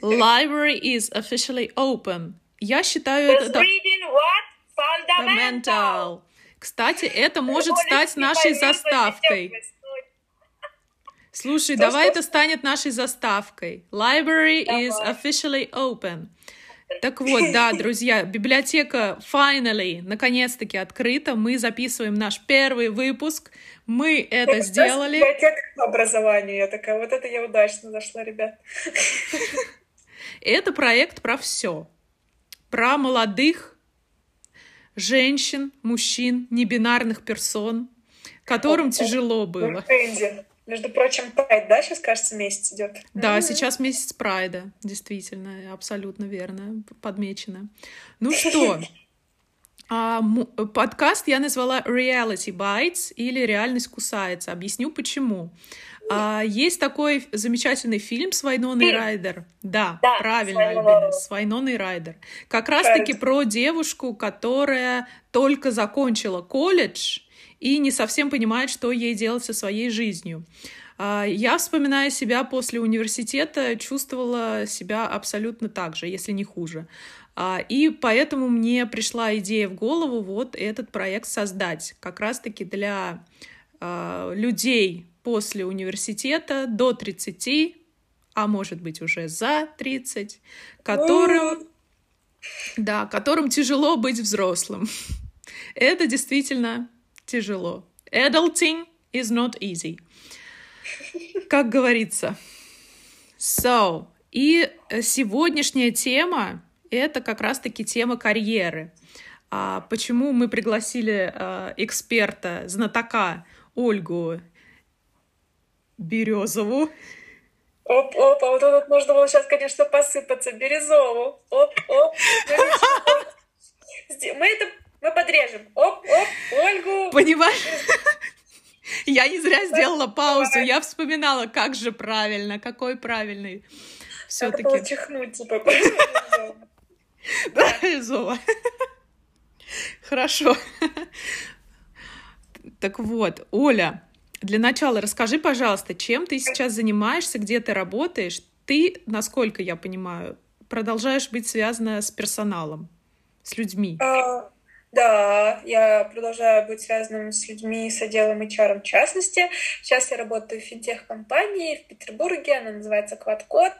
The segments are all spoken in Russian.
Library is officially open. Я считаю это... Fundamental. Fundamental. Кстати, это может стать нашей заставкой. Слушай, давай это станет нашей заставкой. Library is officially open. Так вот, да, друзья, библиотека finally, наконец-таки открыта. Мы записываем наш первый выпуск. Мы это сделали. Библиотека по образованию. Я такая, вот это я удачно зашла, ребят. Это проект про все. Про молодых женщин, мужчин, небинарных персон, которым О, тяжело было. Между прочим, Прайд, да, сейчас, кажется, месяц идет. Да, сейчас месяц Прайда, действительно, абсолютно верно, подмечено. Ну что, а, подкаст я назвала Reality Bites или Реальность кусается. Объясню почему. А, есть такой замечательный фильм с Вайноной Фильм. Райдер. Да, Да, правильно, Альбина, с Вайноной Райдер. Как раз-таки про девушку, которая только закончила колледж и не совсем понимает, что ей делать со своей жизнью. А, Я, вспоминая себя после университета, чувствовала себя абсолютно так же, если не хуже. А, И поэтому мне пришла идея в голову вот этот проект создать, как раз-таки для а, людей после университета до 30, а может быть уже за 30, которым, да, которым тяжело быть взрослым. Это действительно тяжело. Adulting is not easy. Как говорится. So, и сегодняшняя тема — это как раз-таки тема карьеры. А почему мы пригласили э, эксперта, знатока Ольгу Березову? Оп, оп, а вот тут можно было сейчас, конечно, посыпаться Березову. Оп, оп. Мы это мы подрежем. Оп, оп, Ольгу. Понимаешь? Я не зря сделала паузу. Я вспоминала, как же правильно, какой правильный. Все-таки. чихнуть, типа. Да. Хорошо. Так вот, Оля, для начала расскажи, пожалуйста, чем ты сейчас занимаешься, где ты работаешь? Ты, насколько я понимаю, продолжаешь быть связана с персоналом, с людьми. Да, я продолжаю быть связанным с людьми, с отделом HR в частности. Сейчас я работаю в финтех-компании в Петербурге, она называется Квадкод.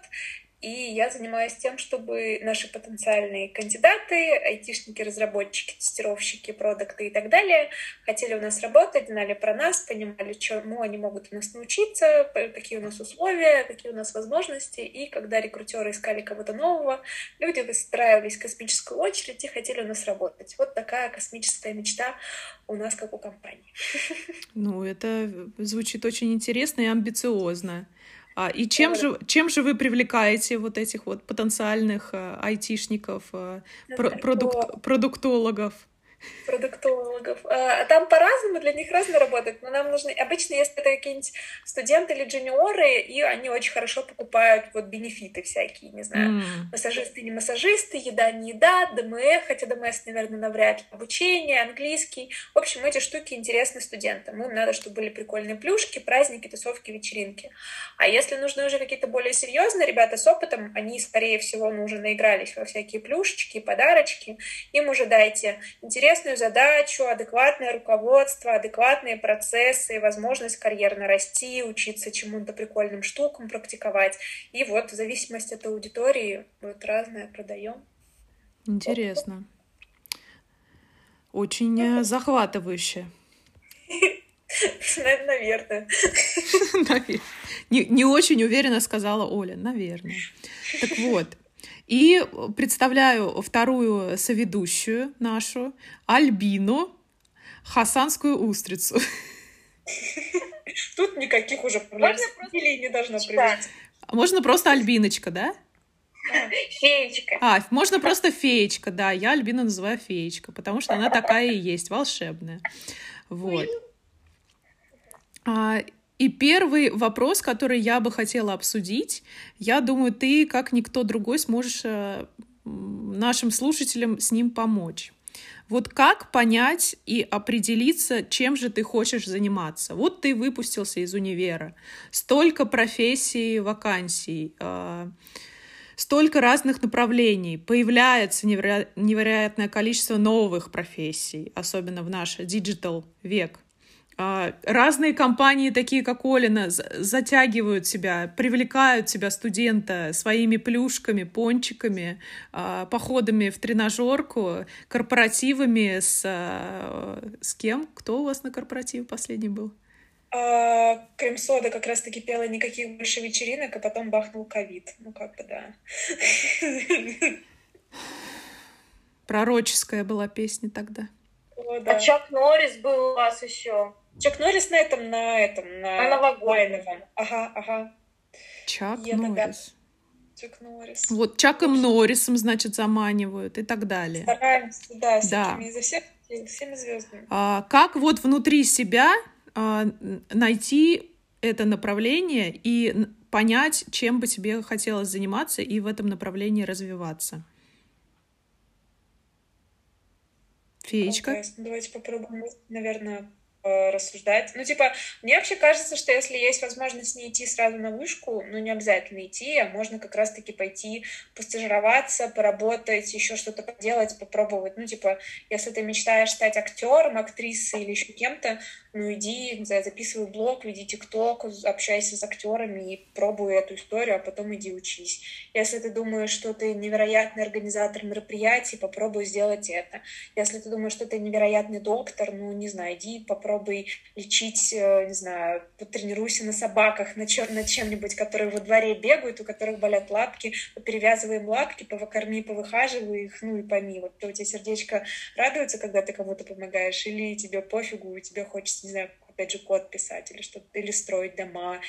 И я занимаюсь тем, чтобы наши потенциальные кандидаты, айтишники, разработчики, тестировщики, продукты и так далее, хотели у нас работать, знали про нас, понимали, чему они могут у нас научиться, какие у нас условия, какие у нас возможности. И когда рекрутеры искали кого-то нового, люди выстраивались в космическую очередь и хотели у нас работать. Вот такая космическая мечта у нас, как у компании. Ну, это звучит очень интересно и амбициозно. А, и чем же, чем же вы привлекаете вот этих вот потенциальных э, айтишников, э, про- продук- продуктологов? Продуктологов. А там по-разному, для них разно работать, но нам нужны... Обычно, если это какие-нибудь студенты или джуниоры, и они очень хорошо покупают вот бенефиты всякие, не знаю, М, массажисты, не массажисты, еда, не еда, ДМС, хотя ДМС, наверное, навряд ли, обучение, английский. В общем, эти штуки интересны студентам. Им надо, чтобы были прикольные плюшки, праздники, тусовки, вечеринки. А если нужны уже какие-то более серьезные ребята с опытом, они, скорее всего, ну, уже наигрались во всякие плюшечки, подарочки, им уже дайте интересную задачу, адекватное руководство, адекватные процессы, возможность карьерно расти, учиться чему-то прикольным штукам, практиковать. И вот в зависимости от аудитории вот разное продаем. Интересно. Очень э, захватывающе. Наверное. Навер- Не, не очень уверенно сказала Оля, наверное. Так вот. И представляю вторую соведущую нашу, Альбину, хасанскую устрицу. Тут никаких уже Можно фамилий не должно привести. Можно просто Альбиночка, да? Феечка. А, можно просто феечка, да. Я Альбину называю феечка, потому что она такая и есть, волшебная. Вот. И первый вопрос, который я бы хотела обсудить, я думаю, ты, как никто другой, сможешь э, нашим слушателям с ним помочь. Вот как понять и определиться, чем же ты хочешь заниматься? Вот ты выпустился из универа, столько профессий, вакансий, а, столько разных направлений, появляется неверо... невероятное количество новых профессий, особенно в наш digital век. А, разные компании, такие как Олина, затягивают себя, привлекают себя студента своими плюшками, пончиками, а, походами в тренажерку, корпоративами с... А, с кем? Кто у вас на корпоративе последний был? А, крем-сода как раз-таки пела никаких больше вечеринок, а потом бахнул ковид. Ну, как бы, да. Пророческая была песня тогда. О, да. А Чак Норрис был у вас еще. Чак Норрис на этом, на этом, на, на новогоднем. Ага, ага. Чак Я Норрис. Чак Норрис. Вот Чаком Норрисом, значит, заманивают и так далее. Стараемся, да, с да. Этими, за всех, всеми звездами. А, как вот внутри себя а, найти это направление и понять, чем бы тебе хотелось заниматься и в этом направлении развиваться? Феечка? Okay, давайте попробуем, наверное, рассуждать. Ну, типа, мне вообще кажется, что если есть возможность не идти сразу на вышку, ну, не обязательно идти, а можно как раз-таки пойти постажироваться, поработать, еще что-то поделать, попробовать. Ну, типа, если ты мечтаешь стать актером, актрисой или еще кем-то, ну, иди, не знаю, записывай блог, веди тикток, общайся с актерами и пробуй эту историю, а потом иди учись. Если ты думаешь, что ты невероятный организатор мероприятий, попробуй сделать это. Если ты думаешь, что ты невероятный доктор, ну, не знаю, иди попробуй лечить, э, не знаю, потренируйся на собаках, на, чем, на чем-нибудь, которые во дворе бегают, у которых болят лапки, перевязывай им лапки, повыкорми, повыхаживай их, ну и пойми, вот у тебя сердечко радуется, когда ты кому-то помогаешь, или тебе пофигу, и тебе хочется не знаю, опять же, код писать или что-то, или строить дома.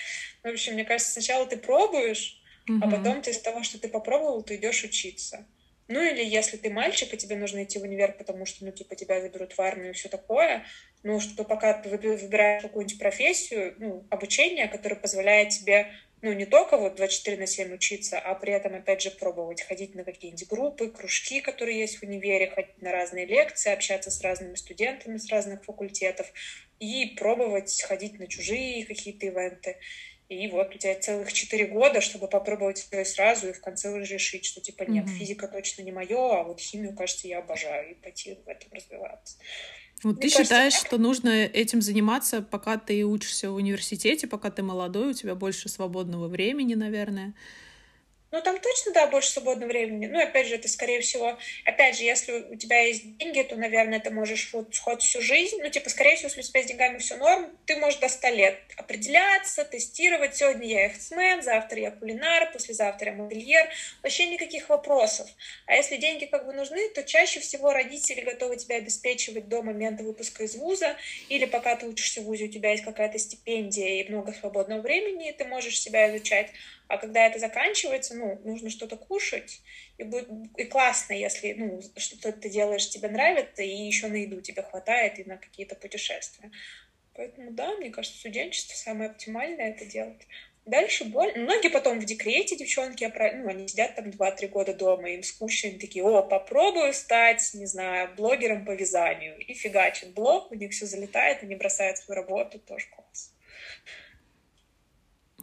Ну, в общем, мне кажется, сначала ты пробуешь, mm-hmm. а потом ты из того, что ты попробовал, ты идешь учиться. Ну, или если ты мальчик, и тебе нужно идти в универ, потому что, ну, типа, тебя заберут в армию и все такое, ну, что пока ты выбираешь какую-нибудь профессию, ну, обучение, которое позволяет тебе ну, не только вот 24 на 7 учиться, а при этом, опять же, пробовать ходить на какие-нибудь группы, кружки, которые есть в универе, ходить на разные лекции, общаться с разными студентами с разных факультетов и пробовать ходить на чужие какие-то ивенты. И вот у тебя целых четыре года, чтобы попробовать все сразу, и в конце уже решить, что типа нет, mm-hmm. физика точно не мое, а вот химию, кажется, я обожаю, и пойти в этом развиваться. Вот ты кажется, считаешь, что нужно этим заниматься, пока ты учишься в университете, пока ты молодой, у тебя больше свободного времени, наверное. Ну, там точно, да, больше свободного времени. Ну, опять же, это, скорее всего, опять же, если у тебя есть деньги, то, наверное, ты можешь вот хоть всю жизнь, ну, типа, скорее всего, если у тебя с деньгами все норм, ты можешь до 100 лет определяться, тестировать. Сегодня я яхтсмен, завтра я кулинар, послезавтра я модельер. Вообще никаких вопросов. А если деньги как бы нужны, то чаще всего родители готовы тебя обеспечивать до момента выпуска из вуза, или пока ты учишься в вузе, у тебя есть какая-то стипендия и много свободного времени, и ты можешь себя изучать. А когда это заканчивается, ну, нужно что-то кушать, и будет и классно, если ну, что-то ты делаешь, тебе нравится, и еще на еду тебе хватает, и на какие-то путешествия. Поэтому, да, мне кажется, студенчество самое оптимальное это делать. Дальше боль. Многие потом в декрете, девчонки, ну, они сидят там 2-3 года дома, им скучно, они такие, о, попробую стать, не знаю, блогером по вязанию. И фигачат блог, у них все залетает, они бросают свою работу, тоже класс.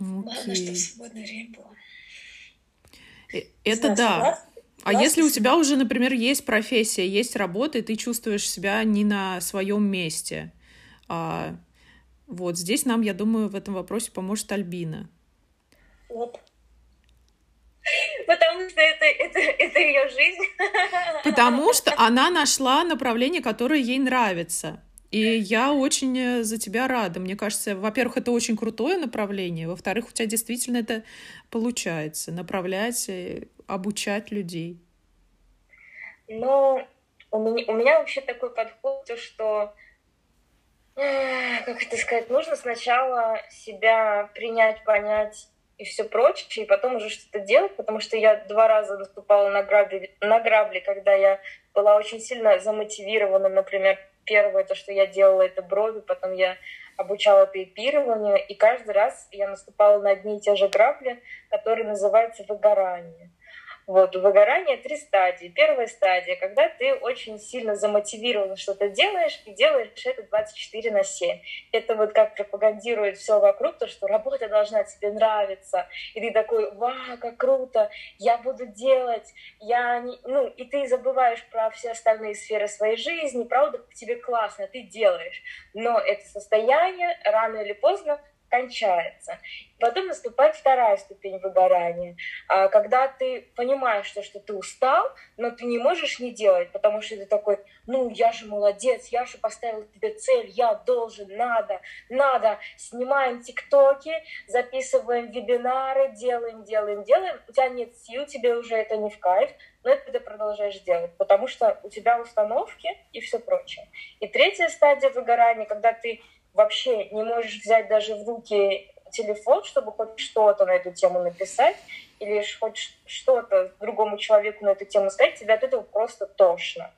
Okay. Главное, чтобы свободное время было. Э, это да. А если у тебя уже, например, есть профессия, есть работа, и ты чувствуешь себя не на своем месте, а, вот здесь нам, я думаю, в этом вопросе поможет Альбина. Оп. Потому что это, это, это ее жизнь. Потому что она нашла направление, которое ей нравится. И я очень э, за тебя рада. Мне кажется, во-первых, это очень крутое направление. Во-вторых, у тебя действительно это получается. Направлять, э, обучать людей. Ну, у меня, у меня вообще такой подход, что, как это сказать, нужно сначала себя принять, понять и все прочее, и потом уже что-то делать, потому что я два раза наступала на грабли, на грабли, когда я была очень сильно замотивирована, например, Первое, то, что я делала, это брови, потом я обучала тейпированию, и каждый раз я наступала на одни и те же грабли, которые называются выгорание. Вот, у выгорания три стадии. Первая стадия, когда ты очень сильно замотивирован что-то делаешь, и делаешь это 24 на 7. Это вот как пропагандирует все вокруг, то, что работа должна тебе нравиться. И ты такой, вау, как круто, я буду делать. Я не... Ну, и ты забываешь про все остальные сферы своей жизни. Правда, тебе классно, ты делаешь. Но это состояние рано или поздно кончается. Потом наступает вторая ступень выгорания, а, когда ты понимаешь, что, что ты устал, но ты не можешь не делать, потому что ты такой, ну, я же молодец, я же поставил тебе цель, я должен, надо, надо. Снимаем тиктоки, записываем вебинары, делаем, делаем, делаем. У тебя нет сил, тебе уже это не в кайф, но это ты продолжаешь делать, потому что у тебя установки и все прочее. И третья стадия выгорания, когда ты вообще не можешь взять даже в руки телефон, чтобы хоть что-то на эту тему написать, или хоть что-то другому человеку на эту тему сказать, тебе от этого просто тошно.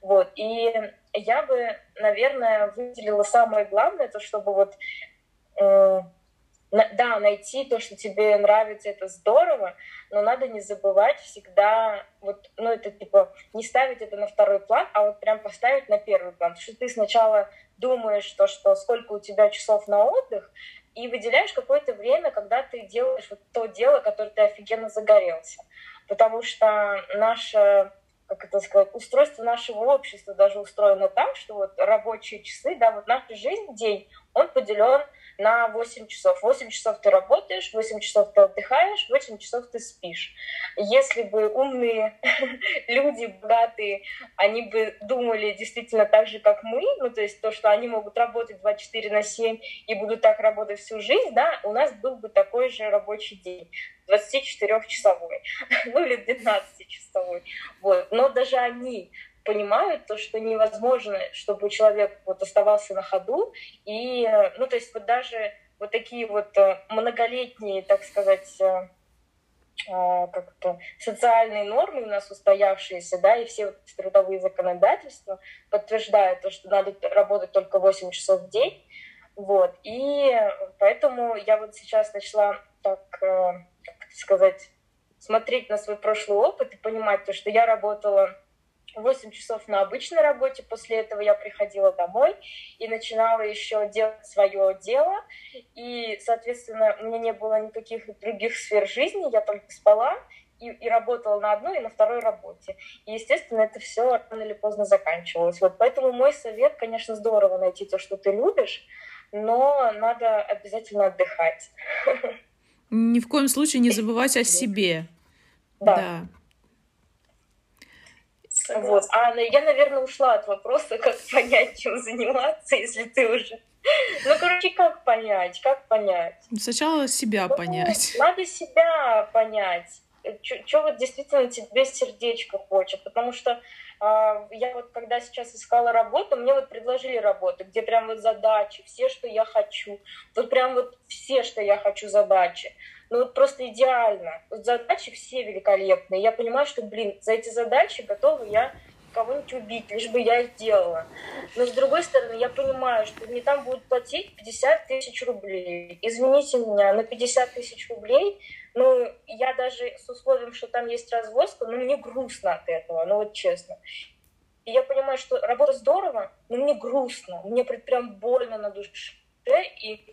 Вот. И я бы, наверное, выделила самое главное, то, чтобы вот э, да, найти то, что тебе нравится, это здорово, но надо не забывать всегда, вот, ну, это типа, не ставить это на второй план, а вот прям поставить на первый план. Потому что ты сначала думаешь, то, что сколько у тебя часов на отдых, и выделяешь какое-то время, когда ты делаешь вот то дело, которое ты офигенно загорелся. Потому что наше как это сказать, устройство нашего общества даже устроено так, что вот рабочие часы, да, вот наша жизнь, день, он поделен на 8 часов. 8 часов ты работаешь, 8 часов ты отдыхаешь, 8 часов ты спишь. Если бы умные люди, богатые, они бы думали действительно так же, как мы, ну, то есть то, что они могут работать 24 на 7 и будут так работать всю жизнь, да, у нас был бы такой же рабочий день. 24-часовой, ну или 12-часовой. Вот. Но даже они понимают то, что невозможно, чтобы человек вот оставался на ходу. И, ну, то есть вот даже вот такие вот э, многолетние, так сказать, э, как-то социальные нормы у нас устоявшиеся, да, и все вот трудовые законодательства подтверждают то, что надо работать только 8 часов в день. Вот. И поэтому я вот сейчас начала так, э, как сказать, смотреть на свой прошлый опыт и понимать то, что я работала 8 часов на обычной работе. После этого я приходила домой и начинала еще делать свое дело. И, соответственно, у меня не было никаких других сфер жизни. Я только спала и, и работала на одной и на второй работе. И, естественно, это все рано или поздно заканчивалось. Вот поэтому мой совет, конечно, здорово найти то, что ты любишь, но надо обязательно отдыхать. Ни в коем случае не забывать о себе. Да. да. Вот. А я, наверное, ушла от вопроса, как понять, чем заниматься, если ты уже... Ну, короче, как понять, как понять? Сначала себя ну, понять. Надо себя понять. Что вот действительно тебе сердечко хочет, потому что а, я вот когда сейчас искала работу, мне вот предложили работу, где прям вот задачи, все, что я хочу. Вот прям вот все, что я хочу задачи. Ну вот просто идеально. Задачи все великолепные. Я понимаю, что, блин, за эти задачи готова я кого-нибудь убить, лишь бы я их делала. Но с другой стороны, я понимаю, что мне там будут платить 50 тысяч рублей. Извините меня, на 50 тысяч рублей, ну, я даже с условием, что там есть развозка, ну, мне грустно от этого, ну, вот честно. И я понимаю, что работа здорово, но мне грустно, мне прям больно на душе, и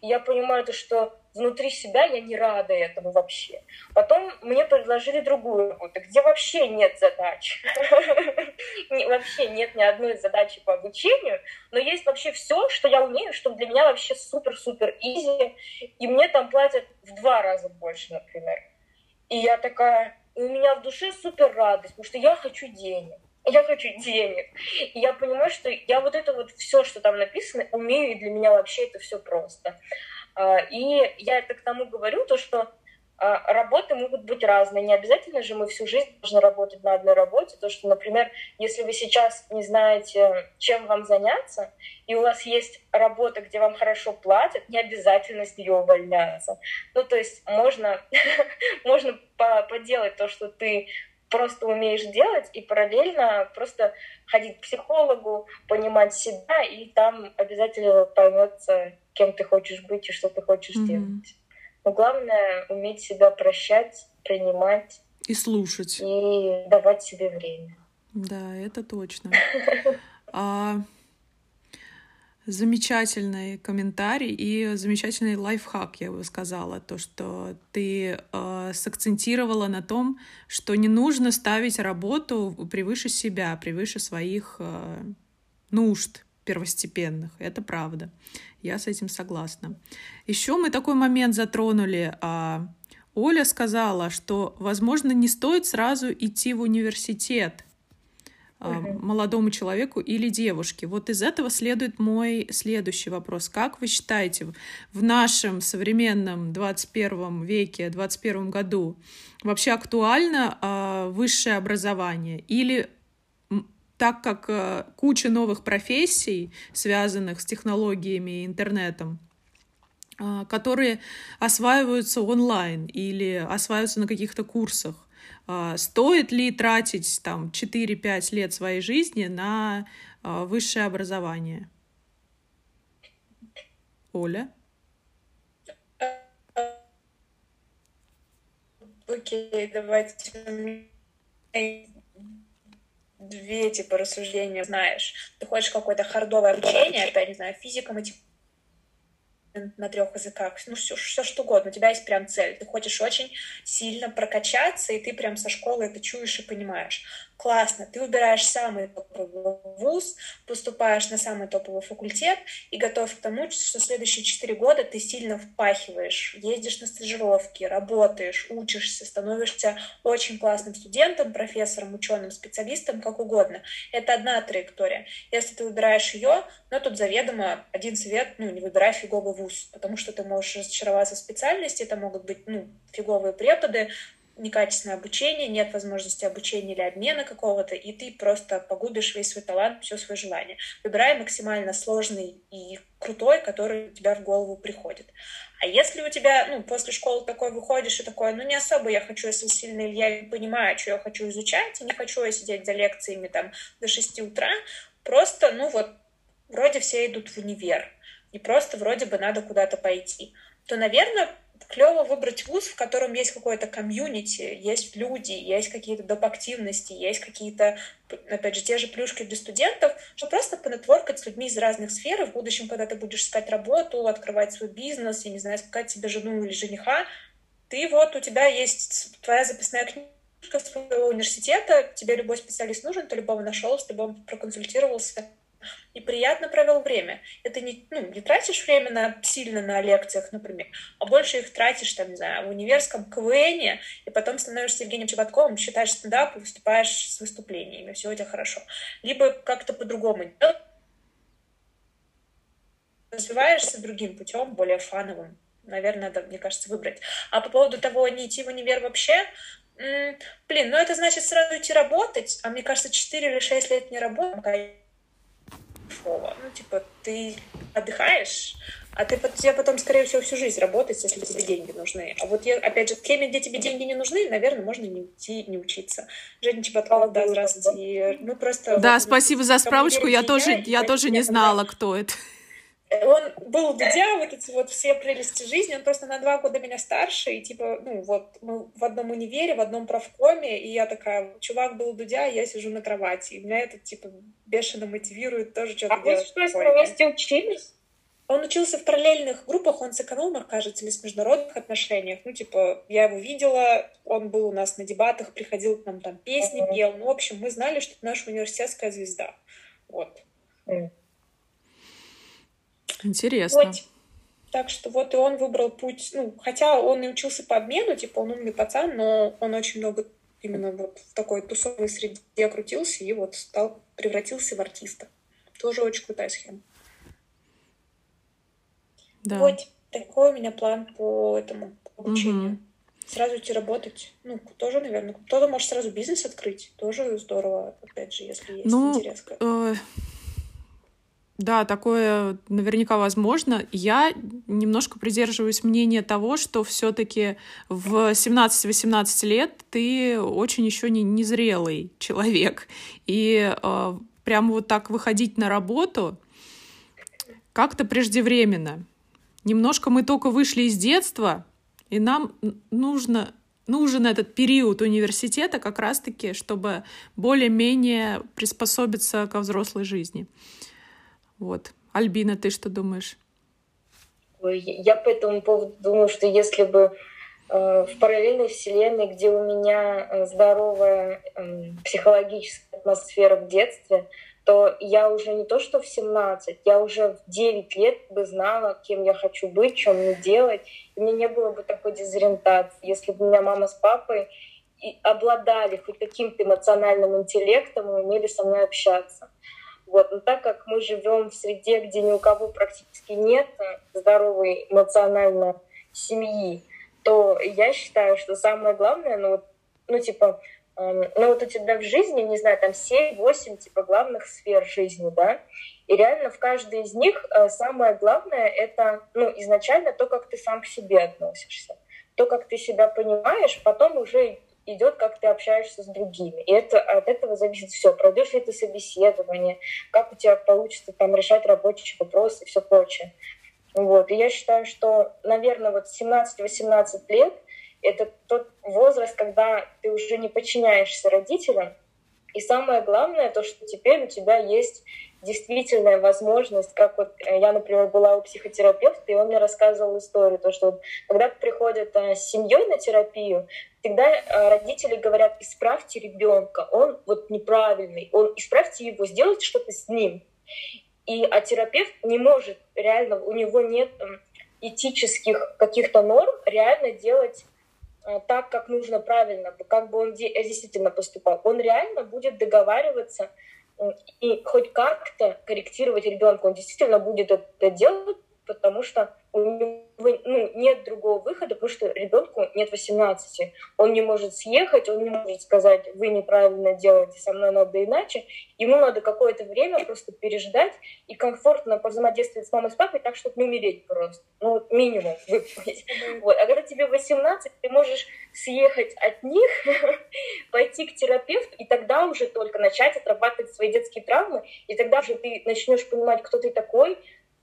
я понимаю то, что внутри себя я не рада этому вообще. Потом мне предложили другую работу, где вообще нет задач. Вообще нет ни одной задачи по обучению, но есть вообще все, что я умею, что для меня вообще супер-супер изи, и мне там платят в два раза больше, например. И я такая, у меня в душе супер радость, потому что я хочу денег я хочу денег. И я понимаю, что я вот это вот все, что там написано, умею, и для меня вообще это все просто. А, и я это к тому говорю, то, что а, работы могут быть разные. Не обязательно же мы всю жизнь должны работать на одной работе. То, что, например, если вы сейчас не знаете, чем вам заняться, и у вас есть работа, где вам хорошо платят, не обязательно с нее увольняться. Ну, то есть можно, можно поделать то, что ты просто умеешь делать, и параллельно просто ходить к психологу, понимать себя, и там обязательно поймется, кем ты хочешь быть и что ты хочешь mm-hmm. делать. Но главное уметь себя прощать, принимать. И слушать. И давать себе время. Да, это точно. А, замечательный комментарий и замечательный лайфхак, я бы сказала, то, что ты э, сакцентировала на том, что не нужно ставить работу превыше себя, превыше своих э, нужд первостепенных. Это правда. Я с этим согласна. Еще мы такой момент затронули. Э, Оля сказала, что, возможно, не стоит сразу идти в университет угу. молодому человеку или девушке. Вот из этого следует мой следующий вопрос. Как вы считаете, в нашем современном 21 веке, 21 году вообще актуально э, высшее образование? Или так как э, куча новых профессий, связанных с технологиями и интернетом, э, которые осваиваются онлайн или осваиваются на каких-то курсах, а, стоит ли тратить там 4-5 лет своей жизни на а, высшее образование? Оля? Окей, давайте две типа рассуждения знаешь. Ты хочешь какое-то хардовое обучение, опять, не знаю, физика, математика, на трех языках, ну все, все что угодно, у тебя есть прям цель, ты хочешь очень сильно прокачаться, и ты прям со школы это чуешь и понимаешь классно, ты выбираешь самый топовый вуз, поступаешь на самый топовый факультет и готов к тому, что следующие четыре года ты сильно впахиваешь, ездишь на стажировки, работаешь, учишься, становишься очень классным студентом, профессором, ученым, специалистом, как угодно. Это одна траектория. Если ты выбираешь ее, но тут заведомо один совет, ну, не выбирай фиговый вуз, потому что ты можешь разочароваться в специальности, это могут быть, ну, фиговые преподы, некачественное обучение, нет возможности обучения или обмена какого-то, и ты просто погубишь весь свой талант, все свое желание. Выбирай максимально сложный и крутой, который у тебя в голову приходит. А если у тебя, ну, после школы такой выходишь и такой, ну, не особо я хочу, если сильно, я понимаю, что я хочу изучать, не хочу я сидеть за лекциями там до 6 утра, просто, ну, вот, вроде все идут в универ, и просто вроде бы надо куда-то пойти, то, наверное, клево выбрать вуз, в котором есть какое-то комьюнити, есть люди, есть какие-то доп. активности, есть какие-то, опять же, те же плюшки для студентов, что просто понетворкать с людьми из разных сфер, и в будущем, когда ты будешь искать работу, открывать свой бизнес, я не знаю, искать себе жену или жениха, ты вот, у тебя есть твоя записная книжка своего университета, тебе любой специалист нужен, ты любого нашел, с любым проконсультировался, и приятно провел время. Это не, ну, не тратишь время на, сильно на лекциях, например, а больше их тратишь, там, не знаю, в универском КВН, и потом становишься Евгением Чеботковым, считаешь стендап и выступаешь с выступлениями, все у тебя хорошо. Либо как-то по-другому развиваешься другим путем, более фановым. Наверное, надо, мне кажется, выбрать. А по поводу того, не идти в универ вообще, блин, ну это значит сразу идти работать, а мне кажется, 4 или 6 лет не работать, кайфово. Ну, типа, ты отдыхаешь, а ты тебе потом, скорее всего, всю жизнь работать, если тебе деньги нужны. А вот, я, опять же, в теме, где тебе деньги не нужны, наверное, можно не идти, не учиться. Женя Чеботкова, да, здравствуйте. Мы просто... Да, вот, спасибо за справочку, я тоже, я тоже не знала, кто это. Он был Дудя, вот эти вот все прелести жизни, он просто на два года меня старше, и типа, ну вот, мы в одном универе, в одном правкоме, и я такая, чувак был Дудя, я сижу на кровати, и меня это, типа, бешено мотивирует тоже что-то а делать. А вы что, вместе учились? Он учился в параллельных группах, он с экономом, кажется, или с международных отношениях. Ну, типа, я его видела, он был у нас на дебатах, приходил к нам там песни пел. Ну, в общем, мы знали, что это наша университетская звезда. Вот. Uh-huh. Интересно. Вот. Так что вот и он выбрал путь, ну, хотя он и учился по обмену, типа он умный пацан, но он очень много именно вот в такой тусовой среде крутился и вот стал, превратился в артиста. Тоже очень крутая схема. Да. Вот такой у меня план по этому обучению. Угу. Сразу идти работать. Ну, тоже, наверное. Кто-то может сразу бизнес открыть. Тоже здорово, опять же, если есть ну, интерес. Э, да, такое наверняка возможно. Я немножко придерживаюсь мнения того, что все-таки в 17-18 лет ты очень еще не незрелый человек. И э, прямо вот так выходить на работу как-то преждевременно. Немножко мы только вышли из детства, и нам нужно нужен этот период университета как раз-таки, чтобы более-менее приспособиться ко взрослой жизни. Вот. Альбина, ты что думаешь? Ой, я по этому поводу думаю, что если бы э, в параллельной вселенной, где у меня э, здоровая э, психологическая атмосфера в детстве, то я уже не то что в 17, я уже в 9 лет бы знала, кем я хочу быть, чем мне делать. И мне не было бы такой дезориентации, если бы у меня мама с папой и обладали хоть каким-то эмоциональным интеллектом и умели со мной общаться. Вот. Но так как мы живем в среде, где ни у кого практически нет здоровой эмоционально семьи, то я считаю, что самое главное, ну, вот, ну типа, э, ну вот у тебя в жизни, не знаю, там 7-8 типа главных сфер жизни, да, и реально в каждой из них э, самое главное это, ну, изначально то, как ты сам к себе относишься, то, как ты себя понимаешь, потом уже идет, как ты общаешься с другими. И это, от этого зависит все. Пройдешь ли ты собеседование, как у тебя получится там решать рабочие вопросы и все прочее. Вот. И я считаю, что, наверное, вот 17-18 лет — это тот возраст, когда ты уже не подчиняешься родителям. И самое главное, то, что теперь у тебя есть действительная возможность, как вот э, я, например, была у психотерапевта, и он мне рассказывал историю, то, что когда приходят э, с семьей на терапию, всегда э, родители говорят, исправьте ребенка, он вот неправильный, он исправьте его, сделайте что-то с ним. И а терапевт не может реально, у него нет этических каких-то норм реально делать так, как нужно правильно, как бы он действительно поступал. Он реально будет договариваться и хоть как-то корректировать ребенка. Он действительно будет это делать, потому что у него ну, нет другого выхода, потому что ребенку нет 18. Он не может съехать, он не может сказать, вы неправильно делаете, со мной надо иначе. Ему надо какое-то время просто переждать и комфортно взаимодействовать с мамой, с папой так, чтобы не умереть просто. Ну, вот минимум выполнить. Вот. А когда тебе 18, ты можешь съехать от них, пойти к терапевту, и тогда уже только начать отрабатывать свои детские травмы, и тогда уже ты начнешь понимать, кто ты такой,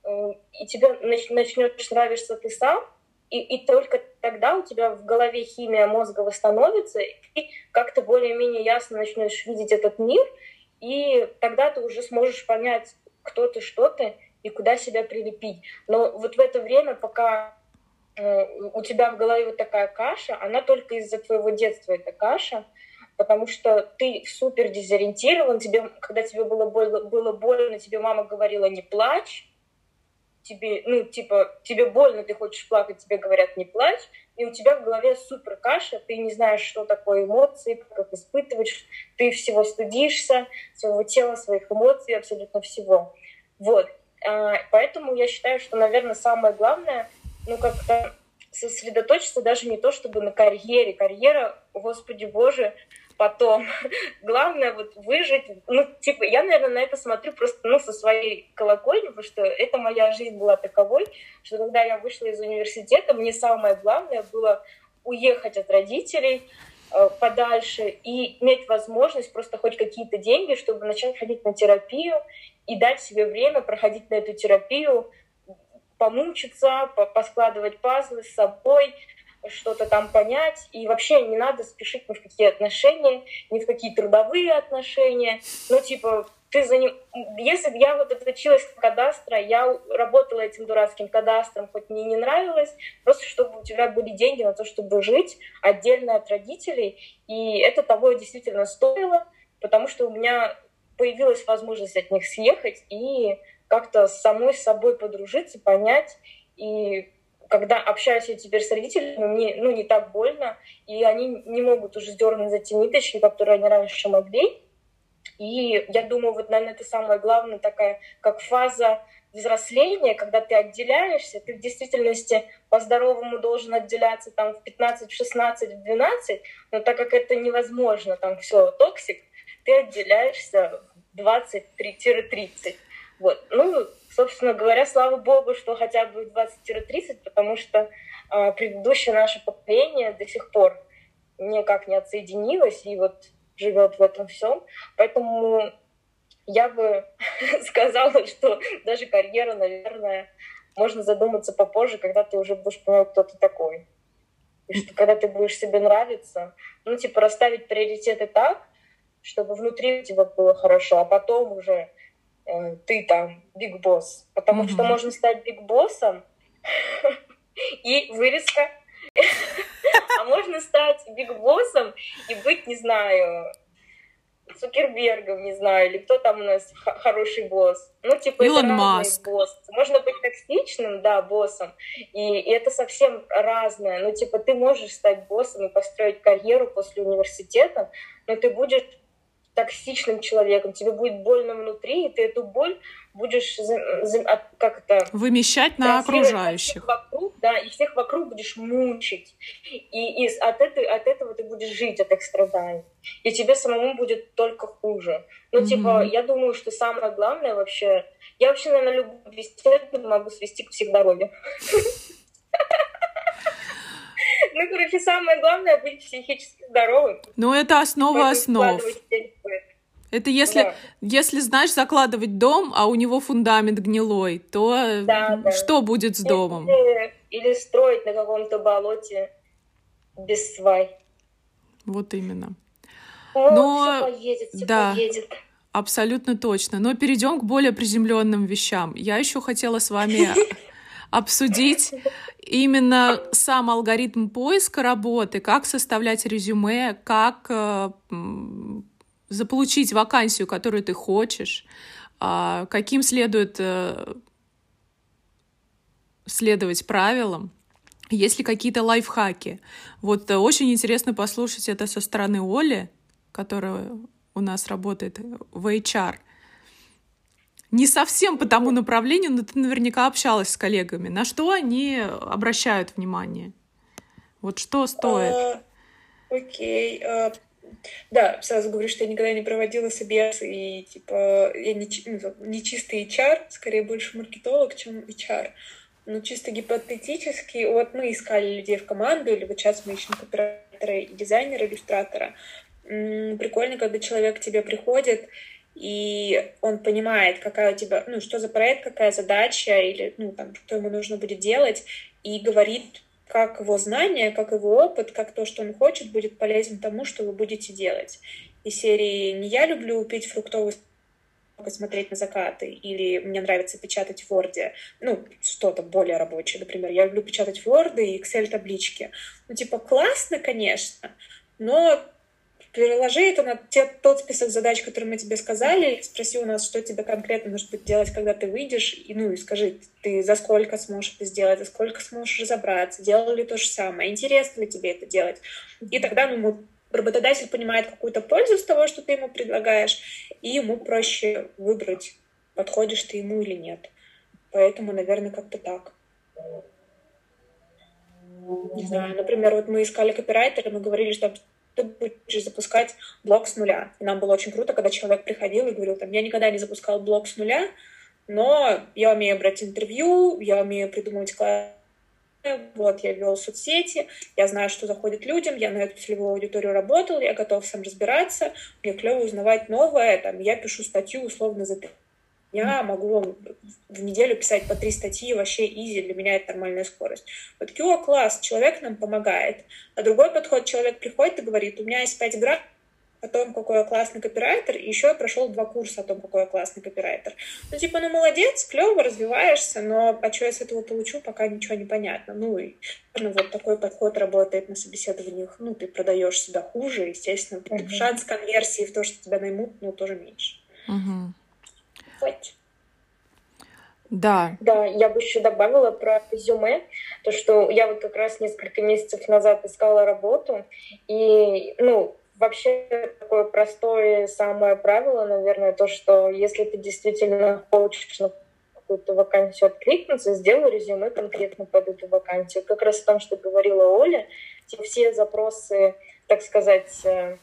и тебе начнешь нравиться ты сам, и, и только тогда у тебя в голове химия мозга восстановится, и как-то более-менее ясно начнешь видеть этот мир, и тогда ты уже сможешь понять, кто ты, что ты, и куда себя прилепить. Но вот в это время, пока у тебя в голове вот такая каша, она только из-за твоего детства эта каша, потому что ты супер дезориентирован, тебе, когда тебе было больно, было больно, тебе мама говорила «не плачь», тебе, ну, типа, тебе больно, ты хочешь плакать, тебе говорят не плачь, и у тебя в голове супер каша, ты не знаешь, что такое эмоции, как испытываешь, ты всего стыдишься, своего тела, своих эмоций, абсолютно всего. Вот. А, поэтому я считаю, что, наверное, самое главное, ну, как-то сосредоточиться даже не то, чтобы на карьере. Карьера, господи боже, потом. Главное вот выжить. Ну, типа, я, наверное, на это смотрю просто, ну, со своей колокольни, потому что это моя жизнь была таковой, что когда я вышла из университета, мне самое главное было уехать от родителей э, подальше и иметь возможность просто хоть какие-то деньги, чтобы начать ходить на терапию и дать себе время проходить на эту терапию, помучиться, поскладывать пазлы с собой, что-то там понять, и вообще не надо спешить ни в какие отношения, ни в какие трудовые отношения. Ну, типа, ты за ним... Если бы я вот отучилась в кадастра, я работала этим дурацким кадастром, хоть мне не нравилось, просто чтобы у тебя были деньги на то, чтобы жить отдельно от родителей, и это того действительно стоило, потому что у меня появилась возможность от них съехать и как-то самой с собой подружиться, понять и когда общаюсь я теперь с родителями, мне ну, не так больно, и они не могут уже сдернуть за те ниточки, которые они раньше могли. И я думаю, вот, наверное, это самое главное, такая как фаза взросления, когда ты отделяешься, ты в действительности по-здоровому должен отделяться там в 15, в 16, в 12, но так как это невозможно, там все токсик, ты отделяешься в 20-30. Вот. Ну, собственно говоря, слава богу, что хотя бы 20-30, потому что э, предыдущее наше поколение до сих пор никак не отсоединилось и вот живет в этом всем. Поэтому я бы сказала, что даже карьера, наверное, можно задуматься попозже, когда ты уже будешь понимать, кто ты такой. И что когда ты будешь себе нравиться, ну, типа, расставить приоритеты так, чтобы внутри у тебя было хорошо, а потом уже э, ты там биг босс. Потому mm-hmm. что можно стать биг боссом и вырезка. А можно стать биг боссом и быть, не знаю, Цукербергом, не знаю, или кто там у нас хороший босс. Ну, типа, Илон это Маск. босс. Можно быть токсичным, да, боссом, и, и это совсем разное. Ну, типа, ты можешь стать боссом и построить карьеру после университета, но ты будешь токсичным человеком, тебе будет больно внутри, и ты эту боль будешь как это вымещать на окружающих вокруг, да, и всех вокруг будешь мучить, и, и от, этой, от этого ты будешь жить от их страданий, и тебе самому будет только хуже. Ну, mm-hmm. типа, я думаю, что самое главное вообще, я вообще, наверное, любую беседу могу свести к психдоровью. Ну, короче, самое главное быть психически здоровым. Ну, это основа основ. Это если, да. если знаешь закладывать дом, а у него фундамент гнилой, то да, да. что будет с или, домом? Или строить на каком-то болоте без свай. Вот именно. О, Но все поедет, все да, поедет. Абсолютно точно. Но перейдем к более приземленным вещам. Я еще хотела с вами обсудить именно сам алгоритм поиска работы, как составлять резюме, как э, заполучить вакансию, которую ты хочешь, э, каким следует э, следовать правилам. Есть ли какие-то лайфхаки? Вот э, очень интересно послушать это со стороны Оли, которая у нас работает в HR не совсем по тому направлению, но ты наверняка общалась с коллегами. На что они обращают внимание? Вот что стоит? А, окей. А, да, сразу говорю, что я никогда не проводила собес, и типа я не, ну, не чистый HR, скорее больше маркетолог, чем HR. Но чисто гипотетически, вот мы искали людей в команду, или вот сейчас мы ищем копирайтера и дизайнера, иллюстратора. Прикольно, когда человек к тебе приходит, и он понимает, какая у тебя, ну, что за проект, какая задача, или, ну, там, что ему нужно будет делать, и говорит, как его знания, как его опыт, как то, что он хочет, будет полезен тому, что вы будете делать. И серии «Не я люблю пить фруктовый посмотреть на закаты, или мне нравится печатать в Word, ну, что-то более рабочее, например, я люблю печатать Word и Excel-таблички. Ну, типа, классно, конечно, но переложи это на те, тот список задач, которые мы тебе сказали, спроси у нас, что тебе конкретно нужно делать, когда ты выйдешь, и, ну, и скажи, ты за сколько сможешь это сделать, за сколько сможешь разобраться, делал ли то же самое, интересно ли тебе это делать. И тогда ну, работодатель понимает какую-то пользу с того, что ты ему предлагаешь, и ему проще выбрать, подходишь ты ему или нет. Поэтому, наверное, как-то так. Не знаю, например, вот мы искали копирайтера, мы говорили, что ты будешь запускать блог с нуля. И нам было очень круто, когда человек приходил и говорил, там, я никогда не запускал блог с нуля, но я умею брать интервью, я умею придумывать класс вот, я вел соцсети, я знаю, что заходит людям, я на эту целевую аудиторию работал, я готов сам разбираться, мне клево узнавать новое, там, я пишу статью условно за я могу в неделю писать по три статьи, вообще изи, для меня это нормальная скорость. Вот QA класс, человек нам помогает. А другой подход, человек приходит и говорит, у меня есть пять грамм, о том, какой я классный копирайтер, и еще я прошел два курса о том, какой я классный копирайтер. Ну, типа, ну, молодец, клево, развиваешься, но а что я с этого получу, пока ничего не понятно. Ну, и ну, вот такой подход работает на собеседованиях. Ну, ты продаешь себя хуже, естественно, uh-huh. шанс конверсии в то, что тебя наймут, ну, тоже меньше. Uh-huh хоть. Да. Да, я бы еще добавила про резюме, то, что я вот как раз несколько месяцев назад искала работу, и, ну, вообще такое простое самое правило, наверное, то, что если ты действительно хочешь на какую-то вакансию откликнуться, сделай резюме конкретно под эту вакансию. Как раз о том, что говорила Оля, все запросы, так сказать, э,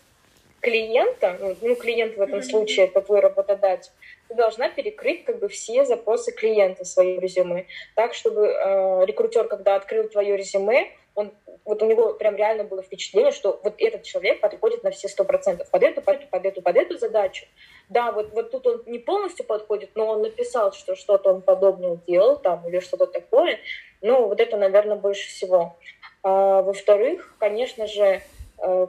клиента, ну, ну, клиент в этом mm-hmm. случае это твой работодатель, ты должна перекрыть как бы все запросы клиента своим резюме, так, чтобы э, рекрутер, когда открыл твое резюме, он, вот у него прям реально было впечатление, что вот этот человек подходит на все сто процентов под эту, под эту, под эту, под эту задачу. Да, вот, вот тут он не полностью подходит, но он написал, что что-то он подобное делал там или что-то такое. Ну, вот это, наверное, больше всего. А, во-вторых, конечно же,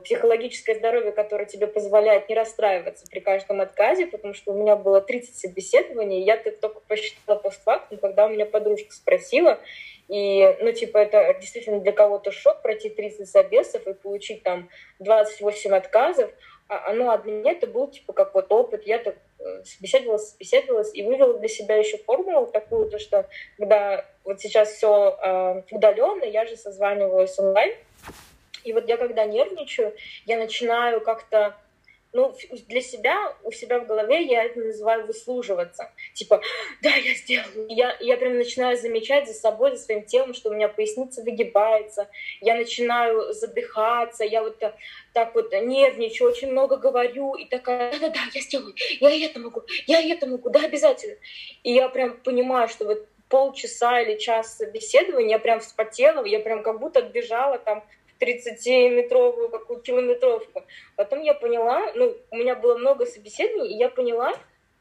психологическое здоровье, которое тебе позволяет не расстраиваться при каждом отказе, потому что у меня было 30 собеседований, я только посчитала постфактум, когда у меня подружка спросила, и, ну, типа, это действительно для кого-то шок пройти 30 собесов и получить там 28 отказов, а, а ну, а для меня это был, типа, как вот опыт, я так э, собеседовалась, собеседовалась и вывела для себя еще формулу такую, то, что когда вот сейчас все э, удаленно, я же созваниваюсь онлайн, и вот я когда нервничаю, я начинаю как-то ну, для себя, у себя в голове я это называю выслуживаться. Типа, да, я сделаю. Я, я прям начинаю замечать за собой, за своим телом, что у меня поясница выгибается. Я начинаю задыхаться, я вот так вот нервничаю, очень много говорю, и такая, да-да-да, я сделаю, я это могу, я это могу, да, обязательно. И я прям понимаю, что вот полчаса или час собеседования я прям вспотела, я прям как будто отбежала там 30-метровую какую километровку. Потом я поняла, ну, у меня было много собеседований, и я поняла,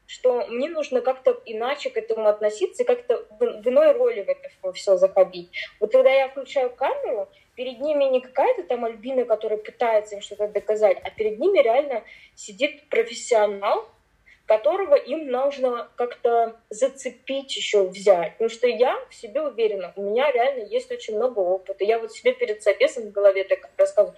что мне нужно как-то иначе к этому относиться как-то в иной роли в это все заходить. Вот когда я включаю камеру, перед ними не какая-то там Альбина, которая пытается им что-то доказать, а перед ними реально сидит профессионал, которого им нужно как-то зацепить еще, взять. Потому что я в себе уверена, у меня реально есть очень много опыта. Я вот себе перед собесом в голове так рассказываю,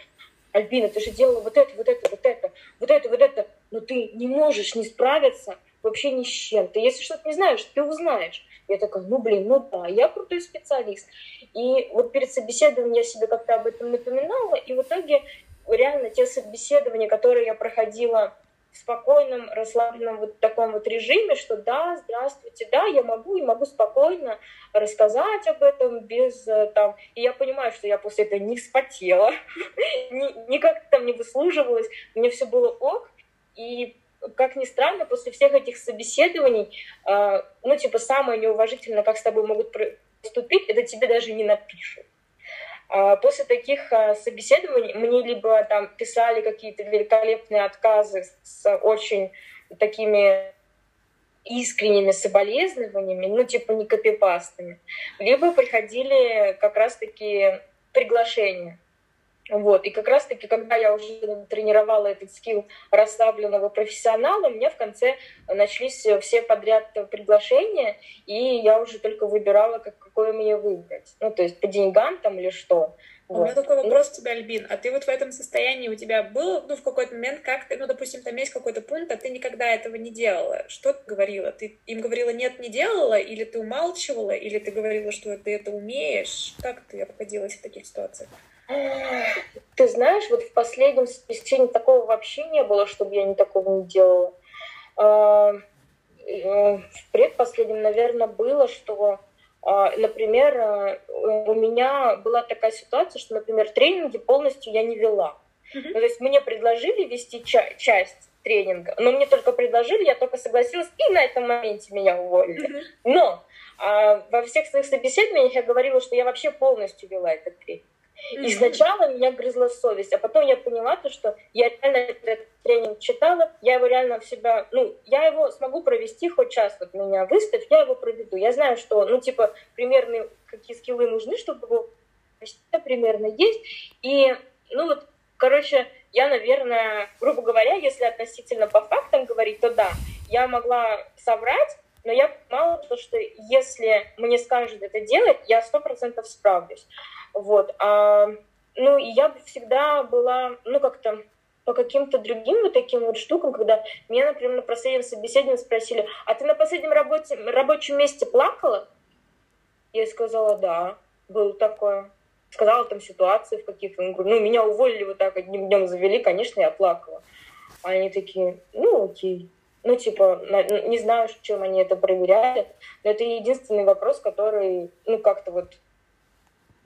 Альбина, ты же делала вот это, вот это, вот это, вот это, вот это, но ты не можешь не справиться вообще ни с чем. Ты если что-то не знаешь, ты узнаешь. Я такая, ну блин, ну да, я крутой специалист. И вот перед собеседованием я себе как-то об этом напоминала, и в итоге реально те собеседования, которые я проходила в спокойном, расслабленном вот таком вот режиме, что да, здравствуйте, да, я могу и могу спокойно рассказать об этом без э, там... И я понимаю, что я после этого не вспотела, никак там не выслуживалась, мне все было ок. И как ни странно, после всех этих собеседований, э, ну, типа, самое неуважительное, как с тобой могут поступить, это тебе даже не напишут. А после таких а, собеседований мне либо там писали какие-то великолепные отказы с очень такими искренними соболезнованиями, ну, типа не копипастами, либо приходили как раз-таки приглашения. Вот. И как раз-таки, когда я уже тренировала этот скилл расслабленного профессионала, мне в конце начались все подряд приглашения, и я уже только выбирала, как, какое мне выбрать. Ну, то есть по деньгам там или что. Вот. У меня такой вопрос у тебя, Альбин. А ты вот в этом состоянии у тебя был, ну, в какой-то момент, как ты, ну, допустим, там есть какой-то пункт, а ты никогда этого не делала. Что ты говорила? Ты им говорила нет, не делала, или ты умалчивала, или ты говорила, что ты это умеешь? Как ты обходилась в таких ситуациях? Ты знаешь, вот в последнем списке такого вообще не было, чтобы я не такого не делала. А, э, в предпоследнем, наверное, было, что, а, например, э, у меня была такая ситуация, что, например, тренинги полностью я не вела. Mm-hmm. Ну, то есть мне предложили вести ча- часть тренинга, но мне только предложили, я только согласилась, и на этом моменте меня уволили. Mm-hmm. Но а, во всех своих собеседованиях я говорила, что я вообще полностью вела этот тренинг. И сначала меня грызла совесть, а потом я поняла то, что я реально этот тренинг читала, я его реально в себя, ну, я его смогу провести хоть час, вот меня выставь, я его проведу. Я знаю, что, ну, типа, примерно какие скиллы нужны, чтобы его примерно есть. И, ну, вот, короче, я, наверное, грубо говоря, если относительно по фактам говорить, то да, я могла соврать, но я понимала, что если мне скажут это делать, я сто процентов справлюсь. Вот. А, ну, и я всегда была, ну, как-то по каким-то другим вот таким вот штукам, когда меня, например, на последнем собеседовании спросили, а ты на последнем работе, рабочем месте плакала? Я сказала, да, было такое. Сказала там ситуации в каких-то. Ну, меня уволили вот так одним днем завели, конечно, я плакала. А они такие, ну, окей. Ну, типа, не знаю, чем они это проверяли, но это единственный вопрос, который, ну, как-то вот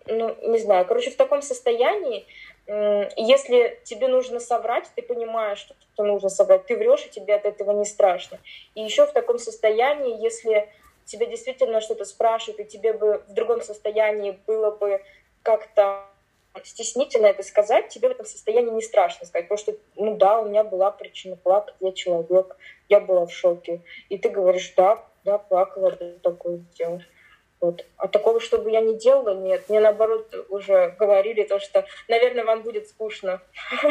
ну, не знаю, короче, в таком состоянии, если тебе нужно соврать, ты понимаешь, что, что нужно соврать, ты врешь, и тебе от этого не страшно. И еще в таком состоянии, если тебя действительно что-то спрашивают, и тебе бы в другом состоянии было бы как-то стеснительно это сказать, тебе в этом состоянии не страшно сказать, потому что, ну да, у меня была причина плакать, я человек, я была в шоке. И ты говоришь, да, да, плакала, да, такое сделал. Вот. А такого, чтобы я не делала, нет. Мне наоборот уже говорили то, что, наверное, вам будет скучно.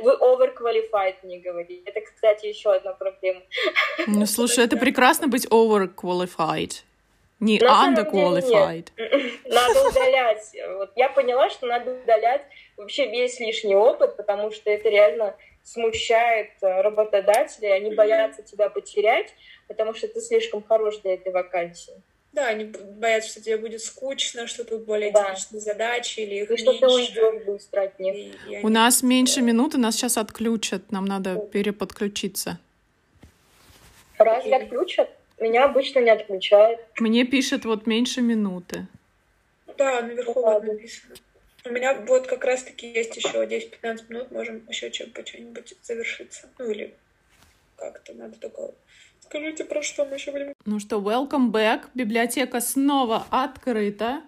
Вы overqualified, мне говорили. Это, кстати, еще одна проблема. Ну, слушай, это прекрасно быть overqualified. Не underqualified. Надо удалять. Вот я поняла, что надо удалять вообще весь лишний опыт, потому что это реально смущает э, работодателей, они боятся тебя потерять, потому что ты слишком хорош для этой вакансии. Да, они боятся, что тебе будет скучно, что тут более да. техничные задачи или их И что ты уйдешь быстро от них. И, и У нас меньше минуты, нас сейчас отключат, нам надо переподключиться. Разве отключат? Меня обычно не отключают. Мне пишет вот меньше минуты. Да, наверху вот написано. У меня вот как раз-таки есть еще 10-15 минут, можем еще чем-нибудь завершиться. Ну или как-то надо только Скажите, про что мы еще будем? Ну что, welcome back. Библиотека снова открыта.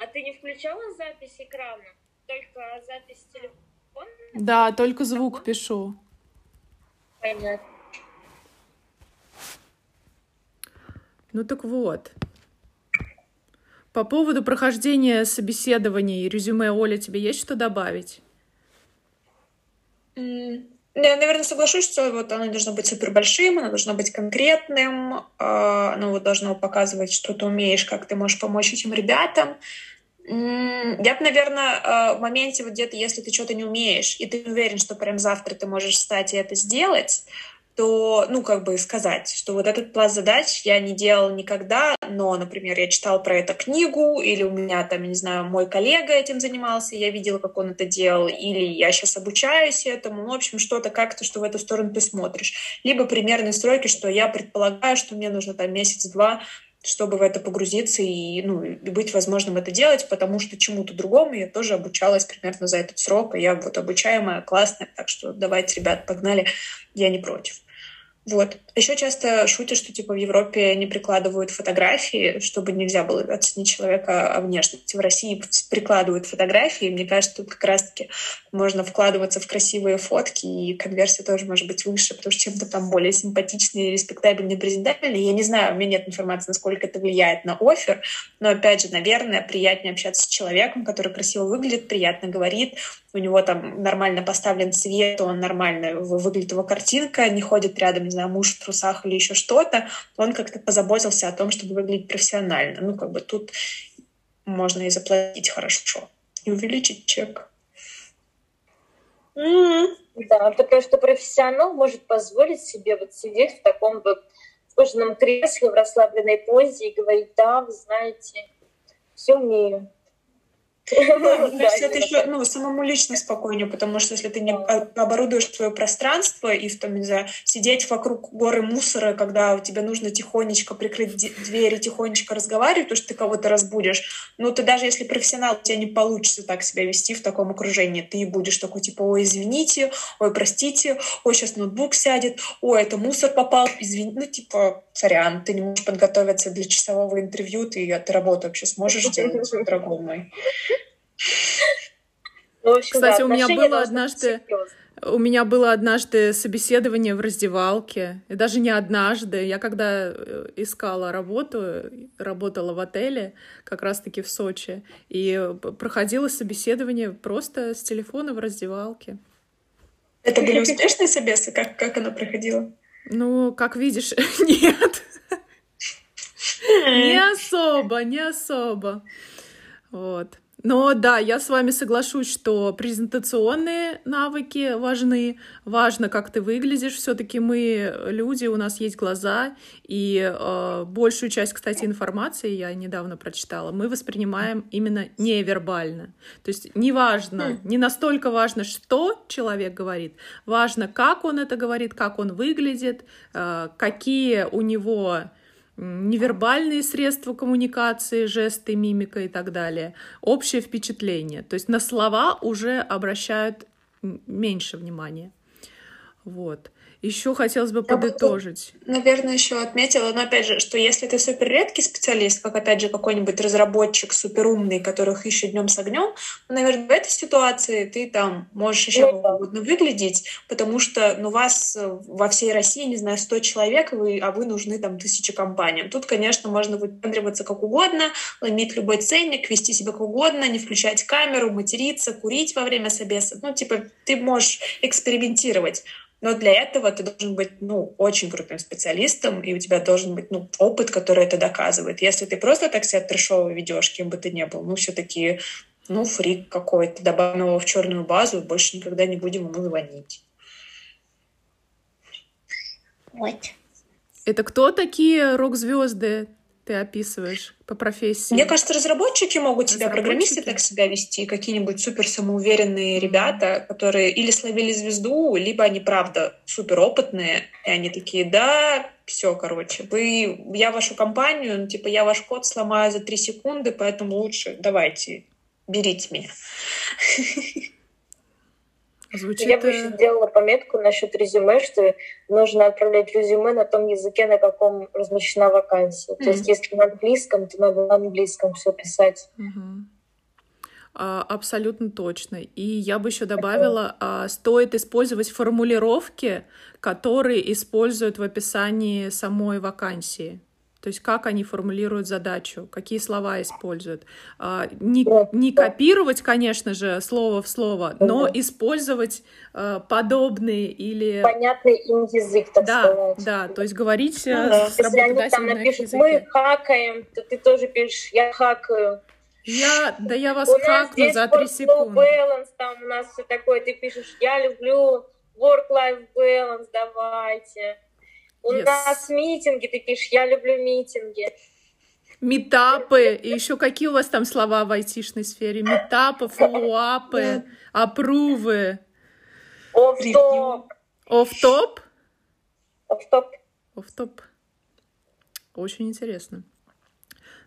А ты не включала запись экрана? Только запись телефона? Да, только звук пишу. Понятно. Ну так вот. По поводу прохождения собеседований и резюме, Оля, тебе есть что добавить? Mm. Я, наверное, соглашусь, что вот оно должно быть супер большим, оно должно быть конкретным, а, оно вот должно показывать, что ты умеешь, как ты можешь помочь этим ребятам. Я бы, наверное, а, в моменте вот где-то, если ты что-то не умеешь, и ты уверен, что прям завтра ты можешь встать и это сделать, то, ну, как бы сказать, что вот этот пласт задач я не делал никогда, но, например, я читал про это книгу, или у меня там, не знаю, мой коллега этим занимался, я видела, как он это делал, или я сейчас обучаюсь этому, ну, в общем, что-то как-то, что в эту сторону ты смотришь. Либо примерные сроки, что я предполагаю, что мне нужно там месяц-два чтобы в это погрузиться и, ну, и быть возможным это делать, потому что чему-то другому я тоже обучалась примерно за этот срок, и я вот обучаемая, классная, так что давайте, ребят, погнали, я не против. Вот. Еще часто шутят, что типа в Европе не прикладывают фотографии, чтобы нельзя было оценить человека о внешности. В России прикладывают фотографии. Мне кажется, тут как раз-таки можно вкладываться в красивые фотки, и конверсия тоже может быть выше, потому что чем-то там более симпатичный, респектабельный, презентабельный. Я не знаю, у меня нет информации, насколько это влияет на офер, но опять же, наверное, приятнее общаться с человеком, который красиво выглядит, приятно говорит, у него там нормально поставлен цвет, он нормально выглядит его картинка, не ходит рядом, не знаю, муж трусах или еще что-то, он как-то позаботился о том, чтобы выглядеть профессионально. Ну, как бы тут можно и заплатить хорошо, и увеличить чек. Mm-hmm. Да, такая, что профессионал может позволить себе вот сидеть в таком вот кожаном кресле в расслабленной позе и говорить, да, вы знаете, все умею. Да, мне кажется, это еще ну, самому лично спокойнее, потому что если ты не оборудуешь свое пространство и в том, не знаю, сидеть вокруг горы мусора, когда тебе нужно тихонечко прикрыть двери, тихонечко разговаривать, потому что ты кого-то разбудишь, ну, ты даже если профессионал, у тебя не получится так себя вести в таком окружении. Ты будешь такой, типа, ой, извините, ой, простите, ой, сейчас ноутбук сядет, ой, это мусор попал, извини, ну, типа, сорян, ты не можешь подготовиться для часового интервью, ты, ты работу вообще сможешь делать, дорогой мой. Ну, Кстати, у меня было однажды... У меня было однажды собеседование в раздевалке, и даже не однажды. Я когда э, искала работу, работала в отеле, как раз-таки в Сочи, и проходила собеседование просто с телефона в раздевалке. Это были успешные собесы? Как, как оно проходило? Ну, как видишь, нет. Не особо, не особо. Вот. Но да, я с вами соглашусь, что презентационные навыки важны. Важно, как ты выглядишь. Все-таки мы люди, у нас есть глаза, и э, большую часть, кстати, информации я недавно прочитала, мы воспринимаем именно невербально. То есть не важно, хм. не настолько важно, что человек говорит, важно, как он это говорит, как он выглядит, э, какие у него невербальные средства коммуникации, жесты, мимика и так далее, общее впечатление. То есть на слова уже обращают меньше внимания. Вот. Еще хотелось бы подытожить. Я бы, наверное, еще отметила, но опять же, что если ты супер редкий специалист, как опять же какой-нибудь разработчик суперумный, которых ищет днем с огнем, ну, наверное, в этой ситуации ты там можешь еще ну, угодно выглядеть, потому что ну, вас э, во всей России, не знаю, 100 человек, вы, а вы нужны там тысячи компаниям. Тут, конечно, можно выпендриваться как угодно, ломить любой ценник, вести себя как угодно, не включать камеру, материться, курить во время собеса. Ну, типа, ты можешь экспериментировать. Но для этого ты должен быть, ну, очень крутым специалистом, и у тебя должен быть, ну, опыт, который это доказывает. Если ты просто так себя трешово ведешь, кем бы ты ни был, ну, все-таки, ну, фрик какой-то, добавим его в черную базу, больше никогда не будем ему звонить. Вот. Это кто такие рок-звезды? Ты описываешь по профессии? Мне кажется, разработчики могут себя, программисты так себя вести, какие-нибудь супер самоуверенные ребята, которые или словили звезду, либо они правда супер опытные, и они такие, да, все, короче, вы, я вашу компанию, ну, типа, я ваш код сломаю за три секунды, поэтому лучше давайте, берите меня. Звучит... Я бы еще сделала пометку насчет резюме, что нужно отправлять резюме на том языке, на каком размещена вакансия. Mm-hmm. То есть, если на английском, то надо на английском все писать. Mm-hmm. Абсолютно точно. И я бы еще добавила, а, стоит использовать формулировки, которые используют в описании самой вакансии. То есть как они формулируют задачу, какие слова используют. А, не, не копировать, конечно же, слово в слово, но использовать а, подобные или... Понятный им язык, так да, сказать. Да, то есть говорить ну, да. с Если они там напишут, мы хакаем, то ты тоже пишешь, я хакаю. Я, да я вас у хакну за три секунды. balance, там у нас все такое, ты пишешь, я люблю work-life balance, давайте. У yes. нас митинги, ты пишешь, я люблю митинги. Метапы, и еще какие у вас там слова в айтишной сфере? Метапы, фоллоуапы, апрувы. Оф-топ. Оф-топ? Оф-топ. Оф-топ. Очень интересно.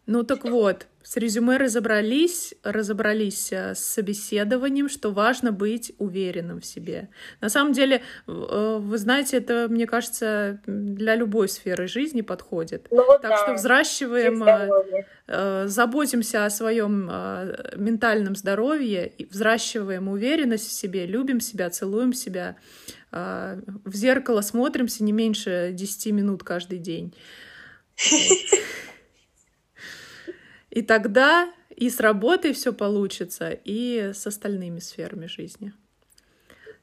Ну так вот, с резюме разобрались, разобрались э, с собеседованием, что важно быть уверенным в себе. На самом деле, э, вы знаете, это, мне кажется, для любой сферы жизни подходит. Ну, вот так да. что взращиваем, э, заботимся о своем ментальном здоровье, взращиваем уверенность в себе, любим себя, целуем себя, в зеркало смотримся не меньше 10 минут каждый день. И тогда и с работой все получится, и с остальными сферами жизни.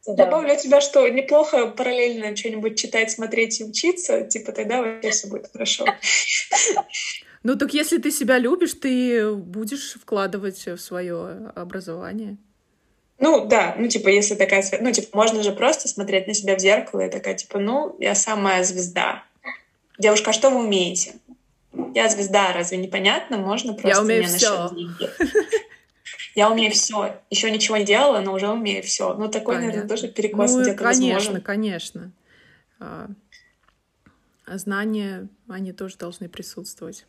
Да. Добавлю от тебя, что неплохо параллельно что-нибудь читать, смотреть и учиться, типа тогда вообще все будет хорошо. Ну так если ты себя любишь, ты будешь вкладывать в свое образование. Ну да, ну типа если такая, ну типа можно же просто смотреть на себя в зеркало и такая типа, ну я самая звезда. Девушка, а что вы умеете? Я звезда, разве непонятно? Можно просто Я умею мне все. деньги. Я умею все. Еще ничего не делала, но уже умею все. Ну, такой, Понятно. наверное, тоже перекос ну, где-то Конечно, возможен. конечно. А, знания, они тоже должны присутствовать.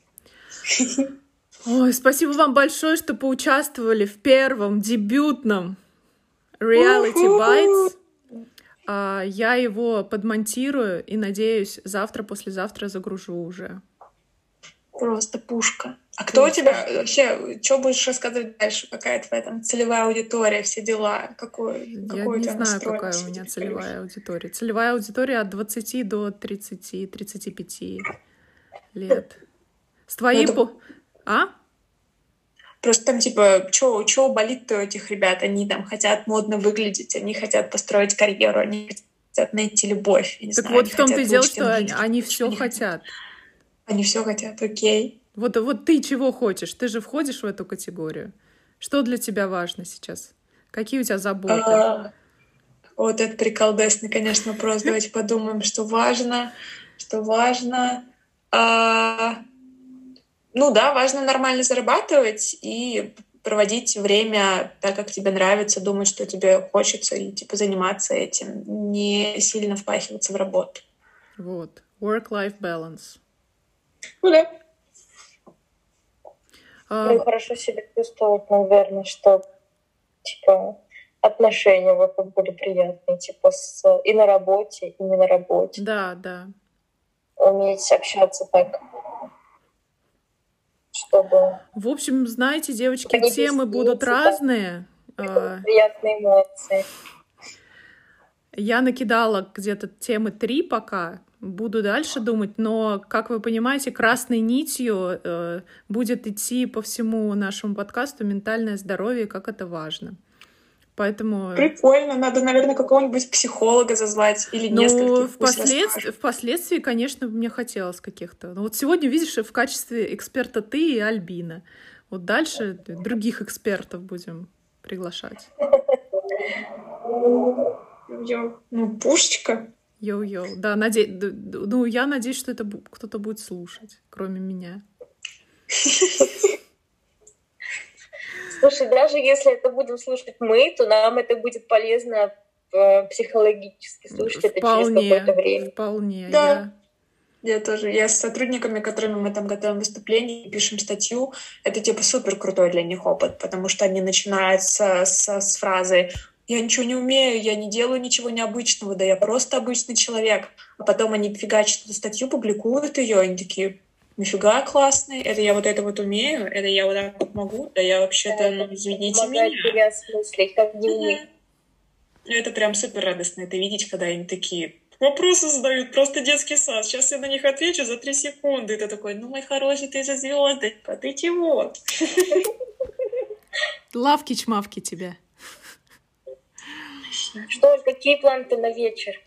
Ой, спасибо вам большое, что поучаствовали в первом дебютном Reality Bites. А, я его подмонтирую и, надеюсь, завтра-послезавтра загружу уже. Просто пушка. А кто у тебя вообще, что будешь рассказывать дальше? Какая твоя там целевая аудитория, все дела? Какой, какой Я не знаю, какая у меня целевая аудитория. Целевая аудитория от 20 до 30-35 лет. С твоей... Ну, это... А? Просто там, типа, что болит-то у этих ребят? Они там хотят модно выглядеть, они хотят построить карьеру, они хотят найти любовь. так знаю, вот в том-то и дело, что они, они все хотят. Они все хотят, окей. Вот, вот ты чего хочешь? Ты же входишь в эту категорию. Что для тебя важно сейчас? Какие у тебя заботы? А, вот это приколдесный, конечно, вопрос. Давайте подумаем, что важно. Что важно. А, ну да, важно нормально зарабатывать и проводить время так, как тебе нравится, думать, что тебе хочется, и типа заниматься этим, не сильно впахиваться в работу. Вот. Work-life balance. Ну да. А... Ну, хорошо себя чувствовать, наверное, что типа отношения вокруг были приятные, типа с, и на работе, и не на работе. Да, да. Уметь общаться так, чтобы... В общем, знаете, девочки, темы будут разные. А, приятные эмоции. Я накидала где-то темы три пока, буду дальше думать, но, как вы понимаете, красной нитью э, будет идти по всему нашему подкасту ментальное здоровье, как это важно. Поэтому... Прикольно, надо, наверное, какого-нибудь психолога зазвать или ну, нескольких. Впоследствии, впоследствии, конечно, мне хотелось каких-то. Но вот сегодня, видишь, в качестве эксперта ты и Альбина. Вот дальше других экспертов будем приглашать. Ну, пушечка. Йоу-йоу. Да, наде... ну, я надеюсь, что это кто-то будет слушать, кроме меня. Слушай, даже если это будем слушать мы, то нам это будет полезно э, психологически слушать вполне, это через какое-то время. Вполне, да. Я... я тоже. Я с сотрудниками, которыми мы там готовим выступление, пишем статью, это типа супер крутой для них опыт, потому что они начинают с, с, с фразы я ничего не умею, я не делаю ничего необычного, да я просто обычный человек. А потом они фигачат эту статью, публикуют ее, они такие, нифига классный, это я вот это вот умею, это я вот так вот могу, да я вообще-то, ну, извините меня. переосмыслить, как дневник. Ну, это прям супер радостно это видеть, когда они такие вопросы задают, просто детский сад. Сейчас я на них отвечу за три секунды. И ты такой, ну, мой хороший, ты же звездочка, ты чего? Лавки-чмавки тебя. Что, какие планы на вечер?